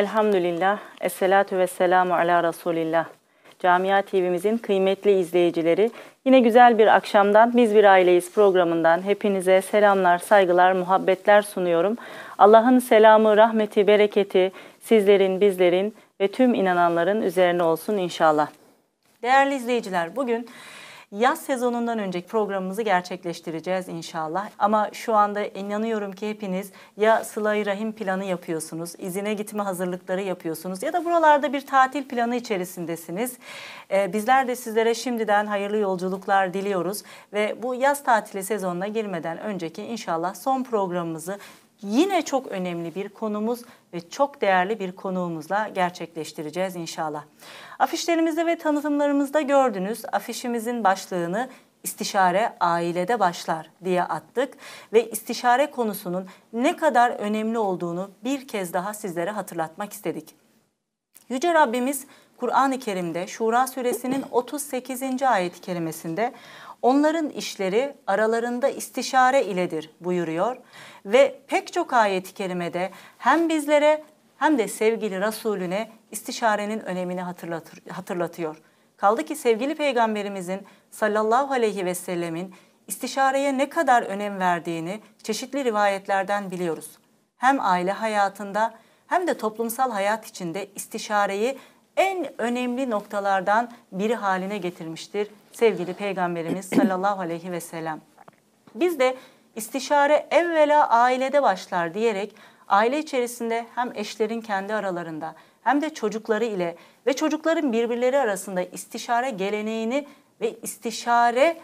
Elhamdülillah, Esselatu ve selamu ala Resulillah. Camia TV'mizin kıymetli izleyicileri, yine güzel bir akşamdan Biz Bir Aileyiz programından hepinize selamlar, saygılar, muhabbetler sunuyorum. Allah'ın selamı, rahmeti, bereketi sizlerin, bizlerin ve tüm inananların üzerine olsun inşallah. Değerli izleyiciler, bugün Yaz sezonundan önceki programımızı gerçekleştireceğiz inşallah. Ama şu anda inanıyorum ki hepiniz ya sıla rahim planı yapıyorsunuz, izine gitme hazırlıkları yapıyorsunuz ya da buralarda bir tatil planı içerisindesiniz. Ee, bizler de sizlere şimdiden hayırlı yolculuklar diliyoruz ve bu yaz tatili sezonuna girmeden önceki inşallah son programımızı yine çok önemli bir konumuz ve çok değerli bir konuğumuzla gerçekleştireceğiz inşallah. Afişlerimizde ve tanıtımlarımızda gördünüz afişimizin başlığını istişare ailede başlar diye attık ve istişare konusunun ne kadar önemli olduğunu bir kez daha sizlere hatırlatmak istedik. Yüce Rabbimiz Kur'an-ı Kerim'de Şura suresinin 38. ayet-i kerimesinde onların işleri aralarında istişare iledir buyuruyor ve pek çok ayet-i kerimede hem bizlere hem de sevgili Resulüne istişarenin önemini hatırlatır, hatırlatıyor. Kaldı ki sevgili peygamberimizin sallallahu aleyhi ve sellemin istişareye ne kadar önem verdiğini çeşitli rivayetlerden biliyoruz. Hem aile hayatında hem de toplumsal hayat içinde istişareyi en önemli noktalardan biri haline getirmiştir sevgili peygamberimiz sallallahu aleyhi ve sellem. Biz de istişare evvela ailede başlar diyerek aile içerisinde hem eşlerin kendi aralarında hem de çocukları ile ve çocukların birbirleri arasında istişare geleneğini ve istişare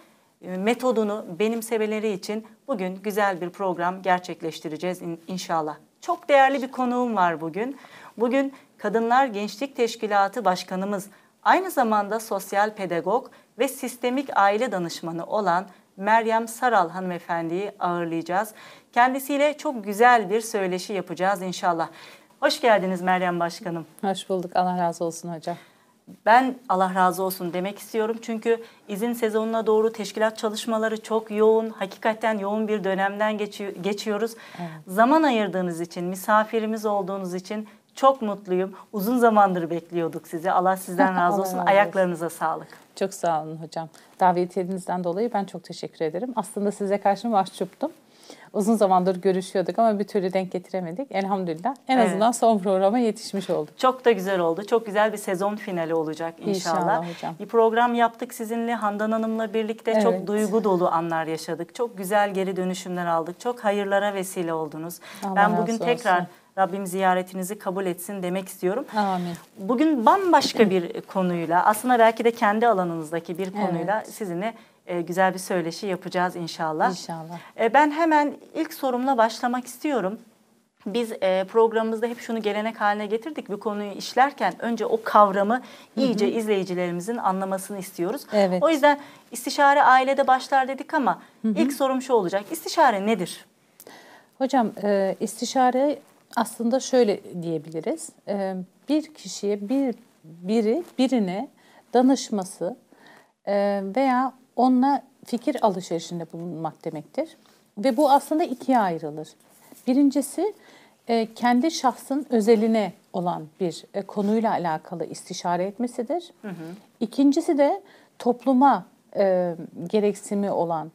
e, metodunu benimsemeleri için bugün güzel bir program gerçekleştireceğiz inşallah. Çok değerli bir konuğum var bugün. Bugün Kadınlar Gençlik Teşkilatı Başkanımız, aynı zamanda sosyal pedagog ve sistemik aile danışmanı olan Meryem Saral hanımefendiyi ağırlayacağız. Kendisiyle çok güzel bir söyleşi yapacağız inşallah. Hoş geldiniz Meryem Başkanım. Hoş bulduk. Allah razı olsun hocam. Ben Allah razı olsun demek istiyorum. Çünkü izin sezonuna doğru teşkilat çalışmaları çok yoğun. Hakikaten yoğun bir dönemden geçiyoruz. Evet. Zaman ayırdığınız için, misafirimiz olduğunuz için çok mutluyum. Uzun zamandır bekliyorduk sizi. Allah sizden razı olsun. Ayaklarınıza sağlık. Çok sağ olun hocam. Davetiyetinizden dolayı ben çok teşekkür ederim. Aslında size karşı mahcuptum. Uzun zamandır görüşüyorduk ama bir türlü denk getiremedik. Elhamdülillah en evet. azından son programa yetişmiş olduk. Çok da güzel oldu. Çok güzel bir sezon finali olacak inşallah. İnşallah hocam. Bir program yaptık sizinle Handan Hanım'la birlikte. Evet. Çok duygu dolu anlar yaşadık. Çok güzel geri dönüşümler aldık. Çok hayırlara vesile oldunuz. Allah ben bugün tekrar olsun Rabbim ziyaretinizi kabul etsin demek istiyorum. Amin. Bugün bambaşka bir konuyla aslında belki de kendi alanınızdaki bir konuyla evet. sizinle e, güzel bir söyleşi yapacağız inşallah. İnşallah. E, ben hemen ilk sorumla başlamak istiyorum. Biz e, programımızda hep şunu gelenek haline getirdik. Bir konuyu işlerken önce o kavramı iyice hı hı. izleyicilerimizin anlamasını istiyoruz. Evet. O yüzden istişare ailede başlar dedik ama hı hı. ilk sorum şu olacak. İstişare nedir? Hocam e, istişare aslında şöyle diyebiliriz. Ee, bir kişiye bir biri birine danışması e, veya onunla fikir alışverişinde bulunmak demektir. Ve bu aslında ikiye ayrılır. Birincisi e, kendi şahsın özeline olan bir e, konuyla alakalı istişare etmesidir. Hı hı. İkincisi de topluma gereksimi olan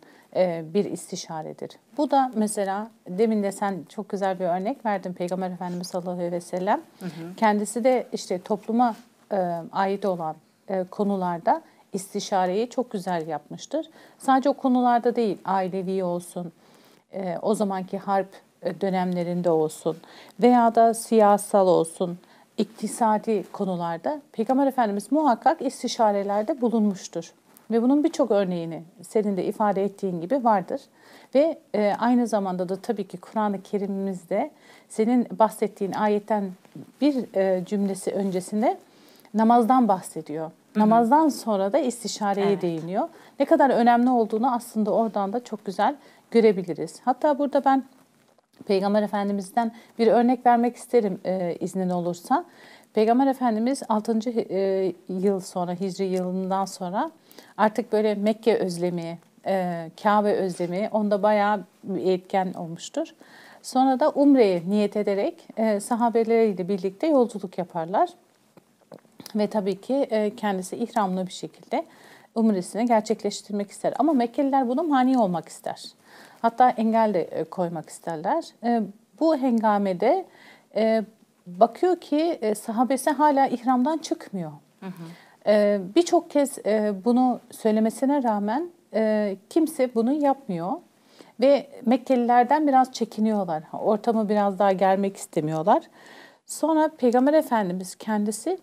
bir istişaredir. Bu da mesela demin de sen çok güzel bir örnek verdin Peygamber Efendimiz sallallahu aleyhi ve sellem. Hı hı. Kendisi de işte topluma e, ait olan e, konularda istişareyi çok güzel yapmıştır. Sadece o konularda değil, ailevi olsun, o zamanki harp dönemlerinde olsun veya da siyasal olsun, iktisadi konularda Peygamber Efendimiz muhakkak istişarelerde bulunmuştur. Ve bunun birçok örneğini senin de ifade ettiğin gibi vardır. Ve e, aynı zamanda da tabii ki Kur'an-ı Kerim'imizde senin bahsettiğin ayetten bir e, cümlesi öncesinde namazdan bahsediyor. Hı-hı. Namazdan sonra da istişareye evet. değiniyor. Ne kadar önemli olduğunu aslında oradan da çok güzel görebiliriz. Hatta burada ben Peygamber Efendimiz'den bir örnek vermek isterim e, iznin olursa. Peygamber Efendimiz 6. E, yıl sonra, Hicri yılından sonra artık böyle Mekke özlemi, e, Kabe özlemi onda bayağı bir etken olmuştur. Sonra da Umre'ye niyet ederek e, sahabeleriyle birlikte yolculuk yaparlar. Ve tabii ki e, kendisi ihramlı bir şekilde umresini gerçekleştirmek ister. Ama Mekkeliler buna mani olmak ister. Hatta engel de e, koymak isterler. E, bu hengamede e, bakıyor ki e, sahabesi hala ihramdan çıkmıyor. Hı hı. E, Birçok kez e, bunu söylemesine rağmen e, kimse bunu yapmıyor. Ve Mekkelilerden biraz çekiniyorlar. Ortamı biraz daha germek istemiyorlar. Sonra Peygamber Efendimiz kendisi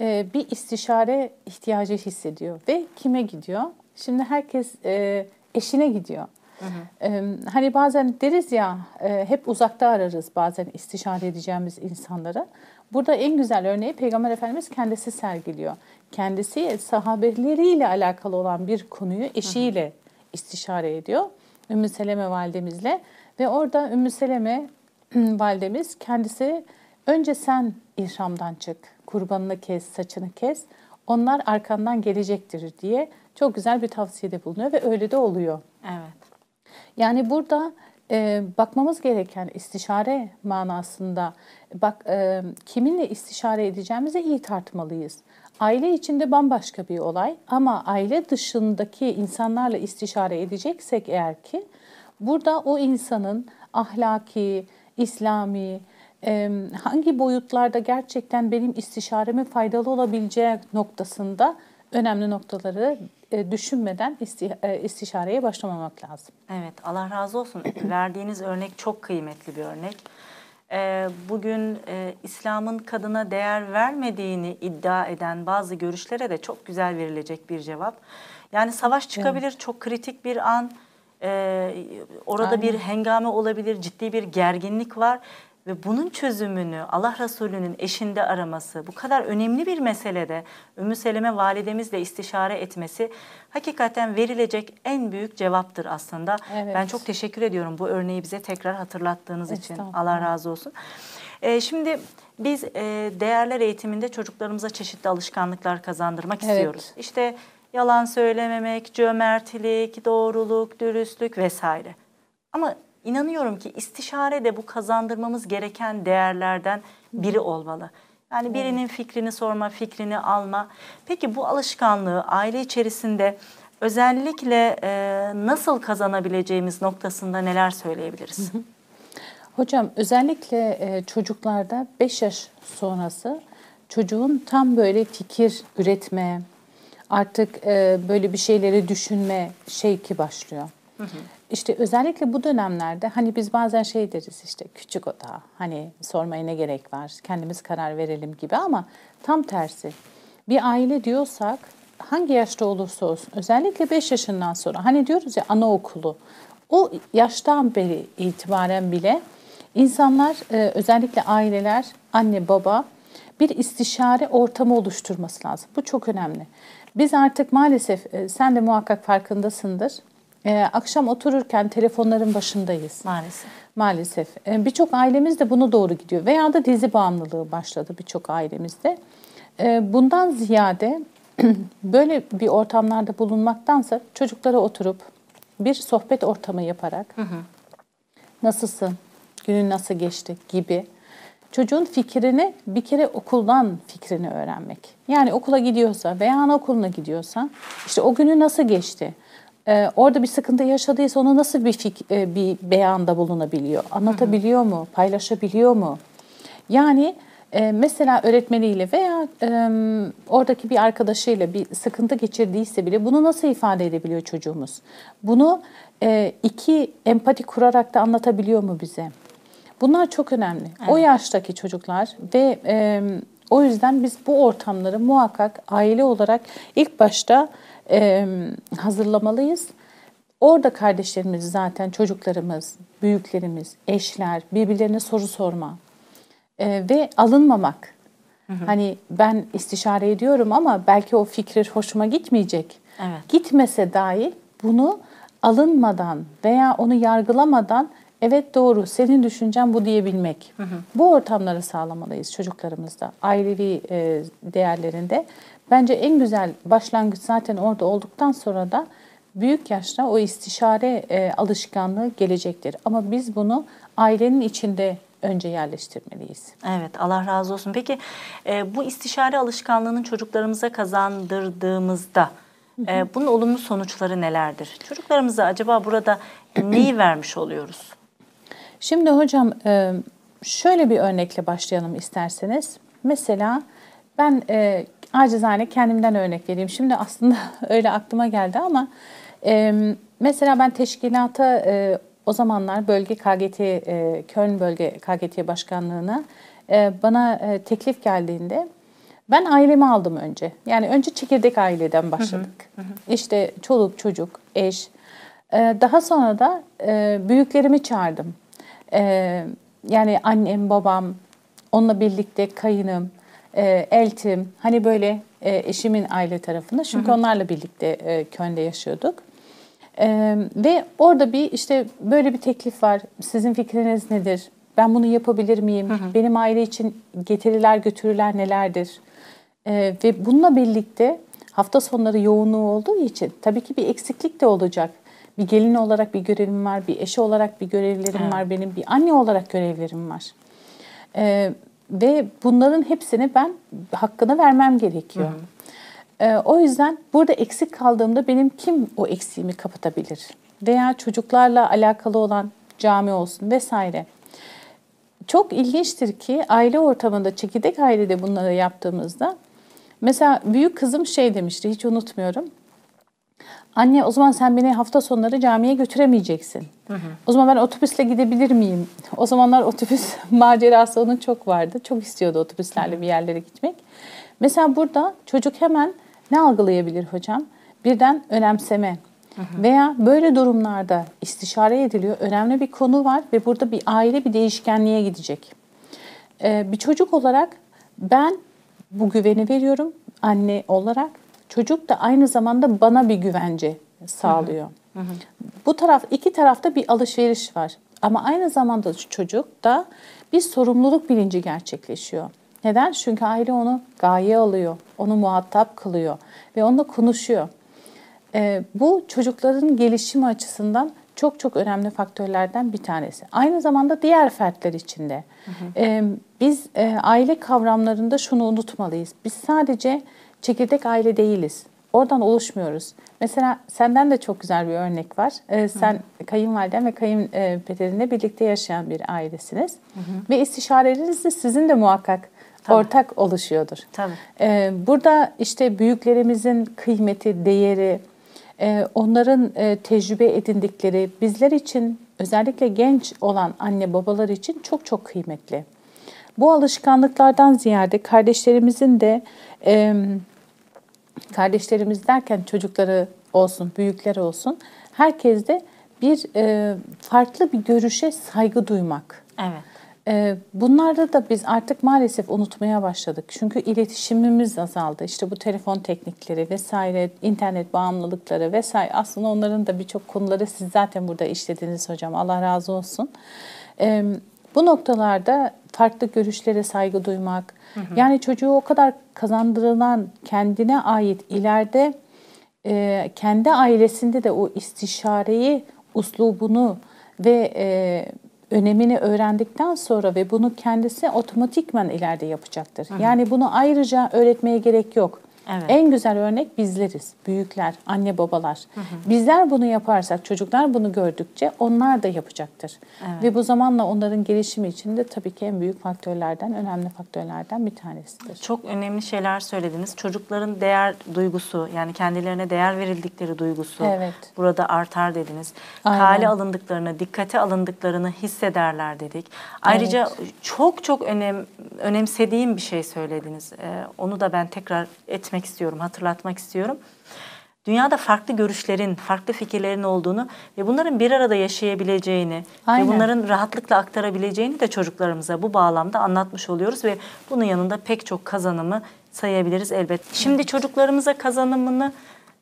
e, bir istişare ihtiyacı hissediyor. Ve kime gidiyor? Şimdi herkes e, eşine gidiyor. Hı hı. E, hani bazen deriz ya e, hep uzakta ararız bazen istişare edeceğimiz insanları. Burada en güzel örneği Peygamber Efendimiz kendisi sergiliyor. Kendisi sahabeleriyle alakalı olan bir konuyu eşiyle istişare ediyor. Ümmü Seleme validemizle ve orada Ümmü Seleme validemiz kendisi önce sen ihramdan çık, kurbanını kes, saçını kes, onlar arkandan gelecektir diye çok güzel bir tavsiyede bulunuyor ve öyle de oluyor. Evet. Yani burada e, bakmamız gereken istişare manasında bak e, kiminle istişare edeceğimizi iyi tartmalıyız. Aile içinde bambaşka bir olay ama aile dışındaki insanlarla istişare edeceksek eğer ki burada o insanın ahlaki, İslami, hangi boyutlarda gerçekten benim istişareme faydalı olabileceği noktasında önemli noktaları e, düşünmeden e, istişareye başlamamak lazım. Evet, Allah razı olsun. Verdiğiniz örnek çok kıymetli bir örnek. E, bugün İslam'ın kadına değer vermediğini iddia eden bazı görüşlere de çok güzel verilecek bir cevap. Yani savaş çıkabilir, evet. çok kritik bir an. Orada Aynen. bir hengame olabilir, ciddi bir gerginlik var ve bunun çözümünü Allah Resulü'nün eşinde araması, bu kadar önemli bir meselede Ümmü Seleme validemizle istişare etmesi hakikaten verilecek en büyük cevaptır aslında. Evet. Ben çok teşekkür ediyorum bu örneği bize tekrar hatırlattığınız için. Allah razı olsun. Ee, şimdi biz e, değerler eğitiminde çocuklarımıza çeşitli alışkanlıklar kazandırmak evet. istiyoruz. İşte yalan söylememek, cömertlik, doğruluk, dürüstlük vesaire. Ama İnanıyorum ki istişare de bu kazandırmamız gereken değerlerden biri olmalı. Yani birinin fikrini sorma, fikrini alma. Peki bu alışkanlığı aile içerisinde özellikle e, nasıl kazanabileceğimiz noktasında neler söyleyebiliriz? Hocam özellikle e, çocuklarda 5 yaş sonrası çocuğun tam böyle fikir üretme, artık e, böyle bir şeyleri düşünme şeyki başlıyor. Hı hı. İşte özellikle bu dönemlerde hani biz bazen şey deriz işte küçük o da hani sormaya ne gerek var kendimiz karar verelim gibi ama tam tersi. Bir aile diyorsak hangi yaşta olursa olsun özellikle 5 yaşından sonra hani diyoruz ya anaokulu o yaştan beri itibaren bile insanlar e, özellikle aileler anne baba bir istişare ortamı oluşturması lazım. Bu çok önemli. Biz artık maalesef e, sen de muhakkak farkındasındır ee, akşam otururken telefonların başındayız. Maalesef. Maalesef. Ee, birçok ailemiz de bunu doğru gidiyor. Veya da dizi bağımlılığı başladı birçok ailemizde. Ee, bundan ziyade böyle bir ortamlarda bulunmaktansa çocuklara oturup bir sohbet ortamı yaparak hı hı. nasılsın, günün nasıl geçti gibi çocuğun fikrini bir kere okuldan fikrini öğrenmek. Yani okula gidiyorsa veya anaokuluna gidiyorsa işte o günü nasıl geçti? E, orada bir sıkıntı yaşadıysa onu nasıl bir fik, e, bir beyanda bulunabiliyor? Anlatabiliyor mu? Paylaşabiliyor mu? Yani e, mesela öğretmeniyle veya e, oradaki bir arkadaşıyla bir sıkıntı geçirdiyse bile bunu nasıl ifade edebiliyor çocuğumuz? Bunu e, iki empati kurarak da anlatabiliyor mu bize? Bunlar çok önemli. Evet. O yaştaki çocuklar ve e, o yüzden biz bu ortamları muhakkak aile olarak ilk başta e, hazırlamalıyız. Orada kardeşlerimiz zaten çocuklarımız, büyüklerimiz, eşler birbirlerine soru sorma e, ve alınmamak. Hı hı. Hani ben istişare ediyorum ama belki o fikir hoşuma gitmeyecek. Evet. Gitmese dahi bunu alınmadan veya onu yargılamadan evet doğru senin düşüncen bu diyebilmek. Hı hı. Bu ortamları sağlamalıyız çocuklarımızda, ailevi e, değerlerinde. Bence en güzel başlangıç zaten orada olduktan sonra da büyük yaşta o istişare e, alışkanlığı gelecektir. Ama biz bunu ailenin içinde önce yerleştirmeliyiz. Evet Allah razı olsun. Peki e, bu istişare alışkanlığının çocuklarımıza kazandırdığımızda e, bunun olumlu sonuçları nelerdir? Çocuklarımıza acaba burada neyi vermiş oluyoruz? Şimdi hocam e, şöyle bir örnekle başlayalım isterseniz. Mesela ben e, acizane kendimden örnek vereyim. Şimdi aslında öyle aklıma geldi ama e, mesela ben teşkilata e, o zamanlar bölge KGT, e, Köln bölge KGT başkanlığına e, bana e, teklif geldiğinde ben ailemi aldım önce. Yani önce çekirdek aileden başladık. Hı hı. İşte çoluk, çocuk, eş. E, daha sonra da e, büyüklerimi çağırdım. E, yani annem, babam, onunla birlikte kayınım, e, eltim, hani böyle e, eşimin aile tarafında. Çünkü hı hı. onlarla birlikte e, Köln'de yaşıyorduk. E, ve orada bir işte böyle bir teklif var. Sizin fikriniz nedir? Ben bunu yapabilir miyim? Hı hı. Benim aile için getiriler götürüler nelerdir? E, ve bununla birlikte hafta sonları yoğunluğu olduğu için tabii ki bir eksiklik de olacak. Bir gelin olarak bir görevim var, bir eşi olarak bir görevlerim evet. var, benim bir anne olarak görevlerim var. E, ve bunların hepsini ben hakkını vermem gerekiyor. Hı hı. Ee, o yüzden burada eksik kaldığımda benim kim o eksiğimi kapatabilir? Veya çocuklarla alakalı olan cami olsun vesaire. Çok ilginçtir ki aile ortamında, çekirdek ailede bunları yaptığımızda mesela büyük kızım şey demişti hiç unutmuyorum. Anne o zaman sen beni hafta sonları camiye götüremeyeceksin. Hı hı. O zaman ben otobüsle gidebilir miyim? O zamanlar otobüs macerası onun çok vardı. Çok istiyordu otobüslerle bir yerlere gitmek. Mesela burada çocuk hemen ne algılayabilir hocam? Birden önemseme. Hı hı. Veya böyle durumlarda istişare ediliyor. Önemli bir konu var ve burada bir aile bir değişkenliğe gidecek. Ee, bir çocuk olarak ben bu güveni veriyorum anne olarak. Çocuk da aynı zamanda bana bir güvence sağlıyor. Hı hı. Bu taraf iki tarafta bir alışveriş var. Ama aynı zamanda çocuk da bir sorumluluk bilinci gerçekleşiyor. Neden? Çünkü aile onu gaye alıyor, onu muhatap kılıyor ve onunla konuşuyor. Ee, bu çocukların gelişimi açısından çok çok önemli faktörlerden bir tanesi. Aynı zamanda diğer fertler içinde. Hı hı. Ee, biz e, aile kavramlarında şunu unutmalıyız. Biz sadece çekirdek aile değiliz. Oradan oluşmuyoruz. Mesela senden de çok güzel bir örnek var. Ee, sen hı. kayınvaliden ve kayınpederinle birlikte yaşayan bir ailesiniz. Hı hı. Ve istişareleriniz de sizin de muhakkak Tabii. ortak oluşuyordur. Tabii. Ee, burada işte büyüklerimizin kıymeti, değeri, e, onların e, tecrübe edindikleri bizler için özellikle genç olan anne babalar için çok çok kıymetli. Bu alışkanlıklardan ziyade kardeşlerimizin de e, kardeşlerimiz derken çocukları olsun, büyükler olsun herkes de bir e, farklı bir görüşe saygı duymak. Evet. Ee, bunlarda da biz artık maalesef unutmaya başladık. Çünkü iletişimimiz azaldı. İşte bu telefon teknikleri vesaire, internet bağımlılıkları vesaire. Aslında onların da birçok konuları siz zaten burada işlediniz hocam. Allah razı olsun. Ee, bu noktalarda farklı görüşlere saygı duymak, hı hı. yani çocuğu o kadar kazandırılan kendine ait ileride e, kendi ailesinde de o istişareyi, uslubunu ve e, önemini öğrendikten sonra ve bunu kendisi otomatikman ileride yapacaktır. Hı hı. Yani bunu ayrıca öğretmeye gerek yok. Evet. En güzel örnek bizleriz, büyükler, anne babalar. Hı hı. Bizler bunu yaparsak, çocuklar bunu gördükçe onlar da yapacaktır. Evet. Ve bu zamanla onların gelişimi için de tabii ki en büyük faktörlerden, önemli faktörlerden bir tanesidir. Çok önemli şeyler söylediniz. Çocukların değer duygusu, yani kendilerine değer verildikleri duygusu evet. burada artar dediniz. Aynen. Kale alındıklarını, dikkate alındıklarını hissederler dedik. Ayrıca evet. çok çok önem önemsediğim bir şey söylediniz. Ee, onu da ben tekrar etmek etmek istiyorum, hatırlatmak istiyorum. Dünyada farklı görüşlerin, farklı fikirlerin olduğunu ve bunların bir arada yaşayabileceğini Aynen. ve bunların rahatlıkla aktarabileceğini de çocuklarımıza bu bağlamda anlatmış oluyoruz ve bunun yanında pek çok kazanımı sayabiliriz elbette. Şimdi çocuklarımıza kazanımını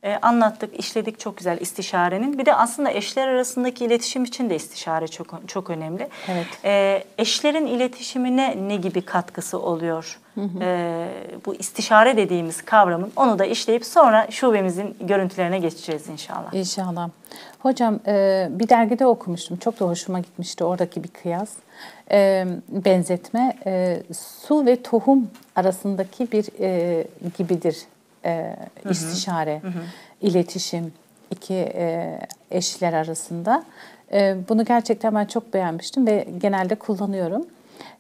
e, anlattık, işledik çok güzel istişarenin. Bir de aslında eşler arasındaki iletişim için de istişare çok çok önemli. Evet. E, eşlerin iletişimine ne gibi katkısı oluyor? E, bu istişare dediğimiz kavramın onu da işleyip sonra şubemizin görüntülerine geçeceğiz inşallah. İnşallah. Hocam e, bir dergide okumuştum. Çok da hoşuma gitmişti oradaki bir kıyas. E, benzetme e, su ve tohum arasındaki bir e, gibidir e, istişare, hı hı. iletişim iki e, eşler arasında. E, bunu gerçekten ben çok beğenmiştim ve genelde kullanıyorum.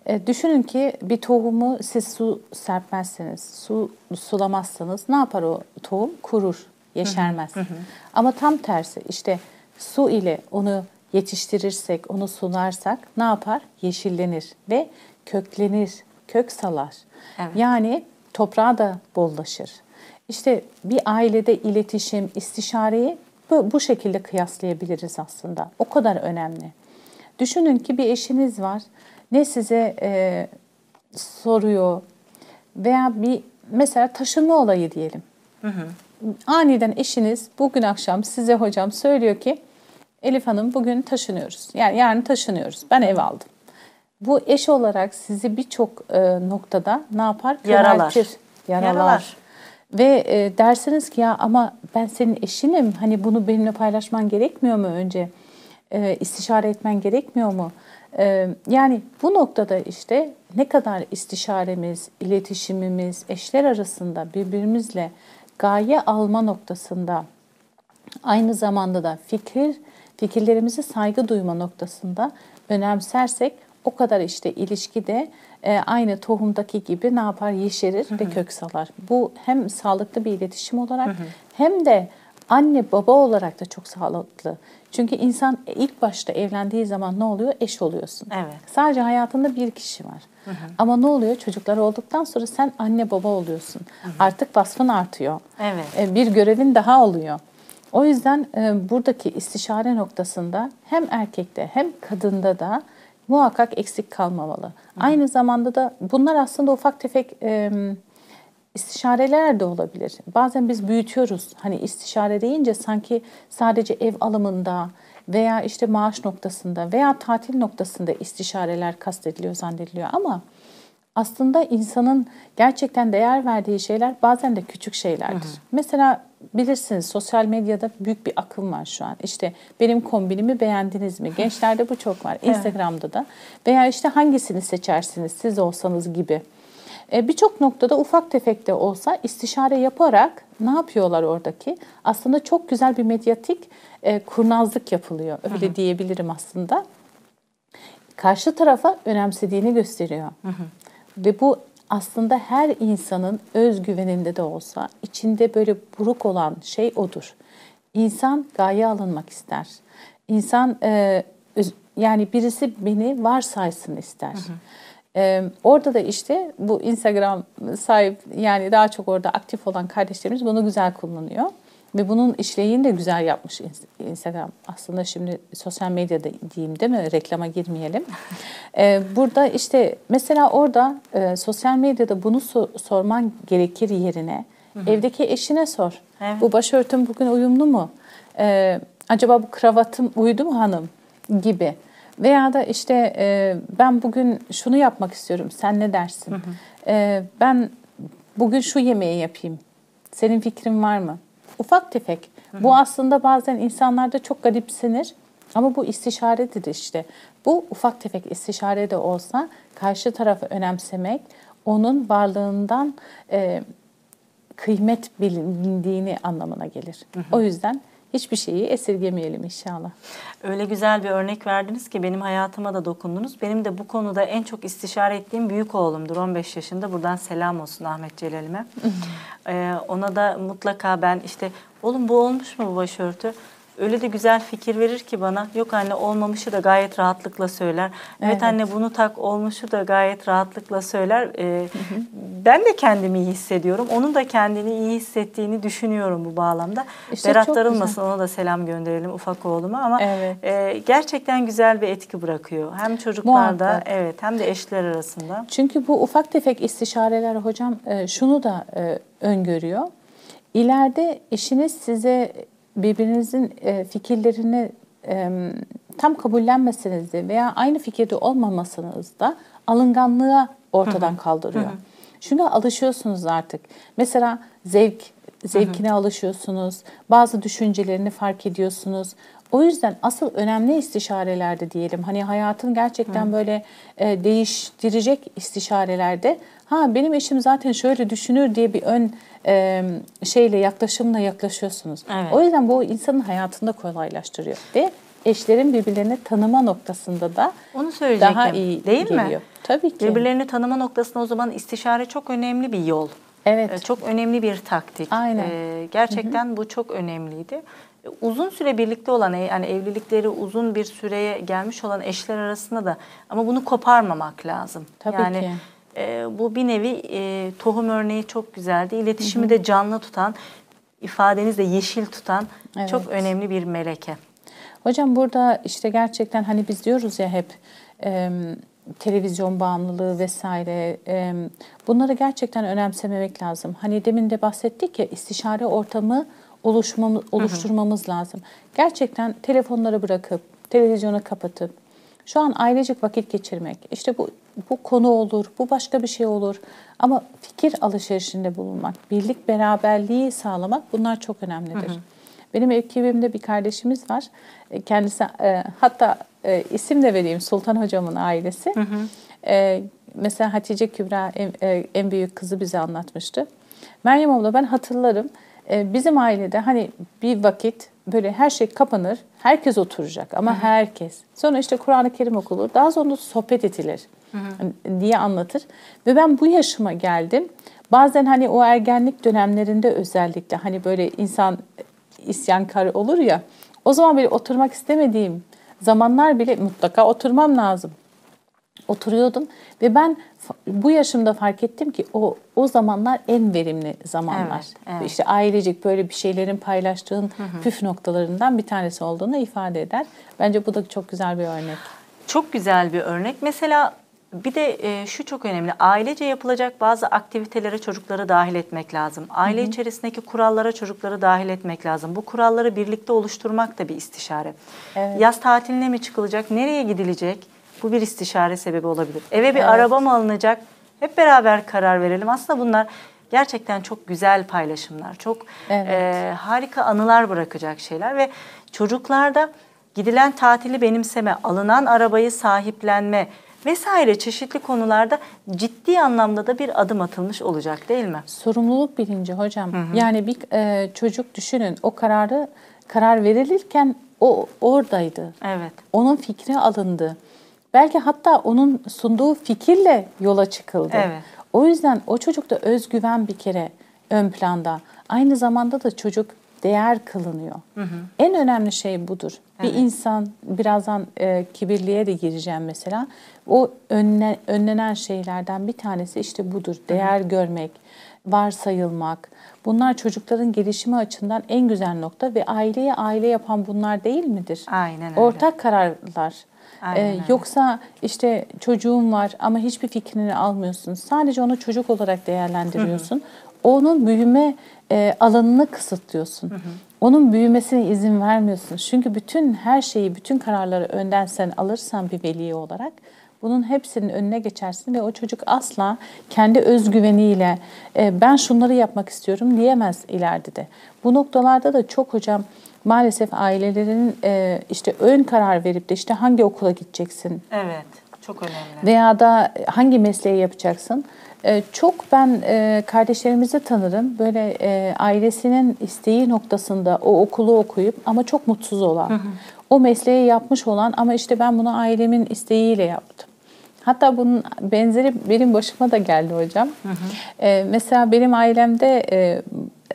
E, düşünün ki bir tohumu siz su serpmezseniz, su sulamazsanız ne yapar o tohum? Kurur, yeşermez. Hı hı. Ama tam tersi işte su ile onu yetiştirirsek, onu sularsak ne yapar? Yeşillenir ve köklenir, kök salar. Evet. Yani toprağa da bollaşır. İşte bir ailede iletişim, istişareyi bu, bu şekilde kıyaslayabiliriz aslında. O kadar önemli. Düşünün ki bir eşiniz var. Ne size e, soruyor veya bir mesela taşınma olayı diyelim. Hı hı. Aniden eşiniz bugün akşam size hocam söylüyor ki Elif Hanım bugün taşınıyoruz. Yani yarın taşınıyoruz. Ben ev aldım. Bu eş olarak sizi birçok e, noktada ne yapar? Yaralar. Yaralar. Yaralar. Ve e, dersiniz ki ya ama ben senin eşinim. Hani bunu benimle paylaşman gerekmiyor mu önce? E, istişare etmen gerekmiyor mu? E, yani bu noktada işte ne kadar istişaremiz, iletişimimiz, eşler arasında birbirimizle gaye alma noktasında aynı zamanda da fikir fikirlerimize saygı duyma noktasında önemsersek o kadar işte ilişki de e, aynı tohumdaki gibi ne yapar? Yeşerir hı hı. ve kök salar. Bu hem sağlıklı bir iletişim olarak hı hı. hem de anne baba olarak da çok sağlıklı. Çünkü insan ilk başta evlendiği zaman ne oluyor? Eş oluyorsun. Evet. Sadece hayatında bir kişi var. Hı hı. Ama ne oluyor? Çocuklar olduktan sonra sen anne baba oluyorsun. Hı hı. Artık vasfın artıyor. Evet. E, bir görevin daha oluyor. O yüzden e, buradaki istişare noktasında hem erkekte hem kadında da muhakkak eksik kalmamalı. Hı. Aynı zamanda da bunlar aslında ufak tefek e, istişareler de olabilir. Bazen biz büyütüyoruz. Hani istişare deyince sanki sadece ev alımında veya işte maaş noktasında veya tatil noktasında istişareler kastediliyor zannediliyor ama aslında insanın gerçekten değer verdiği şeyler bazen de küçük şeylerdir. Hı hı. Mesela bilirsiniz sosyal medyada büyük bir akım var şu an. İşte benim kombinimi beğendiniz mi? Gençlerde bu çok var. Instagram'da da. Veya işte hangisini seçersiniz siz olsanız gibi. E, Birçok noktada ufak tefek de olsa istişare yaparak ne yapıyorlar oradaki? Aslında çok güzel bir medyatik e, kurnazlık yapılıyor. Öyle hı hı. diyebilirim aslında. Karşı tarafa önemsediğini gösteriyor. Hı hı. Ve bu aslında her insanın özgüveninde de olsa içinde böyle buruk olan şey odur. İnsan gaye alınmak ister. İnsan e, yani birisi beni varsaysın ister. Hı hı. Ee, orada da işte bu Instagram sahip yani daha çok orada aktif olan kardeşlerimiz bunu güzel kullanıyor. Ve bunun işleyini de güzel yapmış Instagram. Aslında şimdi sosyal medyada diyeyim değil mi? Reklama girmeyelim. Ee, burada işte mesela orada e, sosyal medyada bunu so- sorman gerekir yerine hı hı. evdeki eşine sor. Evet. Bu başörtüm bugün uyumlu mu? Ee, acaba bu kravatım uydu mu hanım? Gibi. Veya da işte e, ben bugün şunu yapmak istiyorum. Sen ne dersin? Hı hı. E, ben bugün şu yemeği yapayım. Senin fikrin var mı? Ufak tefek. Bu aslında bazen insanlarda çok garipsenir. Ama bu istişaredir işte. Bu ufak tefek istişare de olsa karşı tarafı önemsemek, onun varlığından e, kıymet bilindiğini anlamına gelir. Hı hı. O yüzden hiçbir şeyi esirgemeyelim inşallah. Öyle güzel bir örnek verdiniz ki benim hayatıma da dokundunuz. Benim de bu konuda en çok istişare ettiğim büyük oğlumdur 15 yaşında. Buradan selam olsun Ahmet Celal'ime. ee, ona da mutlaka ben işte oğlum bu olmuş mu bu başörtü? Öyle de güzel fikir verir ki bana. Yok anne olmamışı da gayet rahatlıkla söyler. Evet, evet anne bunu tak olmuşu da gayet rahatlıkla söyler. Ee, hı hı. Ben de kendimi iyi hissediyorum. Onun da kendini iyi hissettiğini düşünüyorum bu bağlamda. İşte Berat darılmasın ona da selam gönderelim ufak oğluma ama evet. e, gerçekten güzel bir etki bırakıyor. Hem çocuklarda Muhakkak. evet hem de eşler arasında. Çünkü bu ufak tefek istişareler hocam e, şunu da e, öngörüyor İleride eşiniz size birbirinizin e, fikirlerini e, tam kabullenmeseniz de veya aynı fikirde olmamasınız da alınganlığa ortadan kaldırıyor. Çünkü alışıyorsunuz artık. Mesela zevk zevkine alışıyorsunuz. Bazı düşüncelerini fark ediyorsunuz. O yüzden asıl önemli istişarelerde diyelim. Hani hayatın gerçekten böyle e, değiştirecek istişarelerde ha benim eşim zaten şöyle düşünür diye bir ön e, şeyle yaklaşımla yaklaşıyorsunuz. Evet. O yüzden bu insanın hayatında kolaylaştırıyor ve eşlerin birbirlerini tanıma noktasında da Onu söyleyecektim. daha iyi Değil mi? geliyor. Tabii ki. Birbirlerini tanıma noktasında o zaman istişare çok önemli bir yol. Evet. Ee, Çok önemli bir taktik. Aynen. Ee, gerçekten bu çok önemliydi. Uzun süre birlikte olan e, yani evlilikleri uzun bir süreye gelmiş olan eşler arasında da ama bunu koparmamak lazım. Tabii yani ki. e, bu bir nevi e, tohum örneği çok güzeldi. İletişimi de canlı tutan, ifadeniz de yeşil tutan Evet. çok önemli bir meleke. Hocam burada işte gerçekten hani biz diyoruz ya hep e, televizyon bağımlılığı vesaire e, bunları gerçekten önemsememek lazım. Hani demin de bahsettik ya istişare ortamı oluşmamız, oluşturmamız lazım. Gerçekten telefonları bırakıp televizyonu kapatıp şu an ailecek vakit geçirmek. İşte bu bu konu olur, bu başka bir şey olur. Ama fikir alışverişinde bulunmak, birlik beraberliği sağlamak bunlar çok önemlidir. Benim ekibimde bir kardeşimiz var. E, Kendisi e, hatta e, isim de vereyim Sultan hocamın ailesi. E, mesela Hatice Kübra en, e, en büyük kızı bize anlatmıştı. Meryem abla ben hatırlarım. E, bizim ailede hani bir vakit böyle her şey kapanır. Herkes oturacak ama herkes. Sonra işte Kur'an-ı Kerim okulur. Daha sonra sohbet edilir diye anlatır. Ve ben bu yaşıma geldim. Bazen hani o ergenlik dönemlerinde özellikle hani böyle insan isyankar olur ya. O zaman bile oturmak istemediğim zamanlar bile mutlaka oturmam lazım. Oturuyordum ve ben bu yaşımda fark ettim ki o o zamanlar en verimli zamanlar. Evet, evet. İşte ailecek böyle bir şeylerin paylaştığın püf noktalarından bir tanesi olduğunu ifade eder. Bence bu da çok güzel bir örnek. Çok güzel bir örnek. Mesela bir de e, şu çok önemli. Ailece yapılacak bazı aktivitelere çocukları dahil etmek lazım. Aile içerisindeki kurallara çocukları dahil etmek lazım. Bu kuralları birlikte oluşturmak da bir istişare. Evet. Yaz tatiline mi çıkılacak? Nereye gidilecek? Bu bir istişare sebebi olabilir. Eve bir Evet. araba mı alınacak? Hep beraber karar verelim. Aslında bunlar gerçekten çok güzel paylaşımlar. Çok Evet. e, harika anılar bırakacak şeyler ve çocuklarda gidilen tatili benimseme, alınan arabayı sahiplenme vesaire çeşitli konularda ciddi anlamda da bir adım atılmış olacak değil mi? Sorumluluk bilinci hocam. Yani bir e, çocuk düşünün o kararı karar verilirken o oradaydı. Evet. Onun fikri alındı. Belki hatta onun sunduğu fikirle yola çıkıldı. Evet. O yüzden o çocukta özgüven bir kere ön planda. Aynı zamanda da çocuk değer kılınıyor. En önemli şey budur. Bir insan birazdan e, kibirliğe de gireceğim mesela. O önle, önlenen şeylerden bir tanesi işte budur. Değer görmek, varsayılmak. Bunlar çocukların gelişimi açısından en güzel nokta ve aileye aile yapan bunlar değil midir? Aynen öyle. Ortak kararlar. Aynen Ee, yoksa işte çocuğun var ama hiçbir fikrini almıyorsun. Sadece onu çocuk olarak değerlendiriyorsun. Onun büyüme e, alanını kısıtlıyorsun. Onun büyümesine izin vermiyorsun. Çünkü bütün her şeyi, bütün kararları önden sen alırsan bir veli olarak bunun hepsinin önüne geçersin ve o çocuk asla kendi özgüveniyle e, ben şunları yapmak istiyorum diyemez ileride de. Bu noktalarda da çok hocam maalesef ailelerin e, işte ön karar verip de işte hangi okula gideceksin Evet. Çok önemli. veya da hangi mesleği yapacaksın. E, çok ben e, kardeşlerimizi tanırım. Böyle e, ailesinin isteği noktasında o okulu okuyup ama çok mutsuz olan. O mesleği yapmış olan ama işte ben bunu ailemin isteğiyle yaptım. Hatta bunun benzeri benim başıma da geldi hocam. E, mesela benim ailemde e,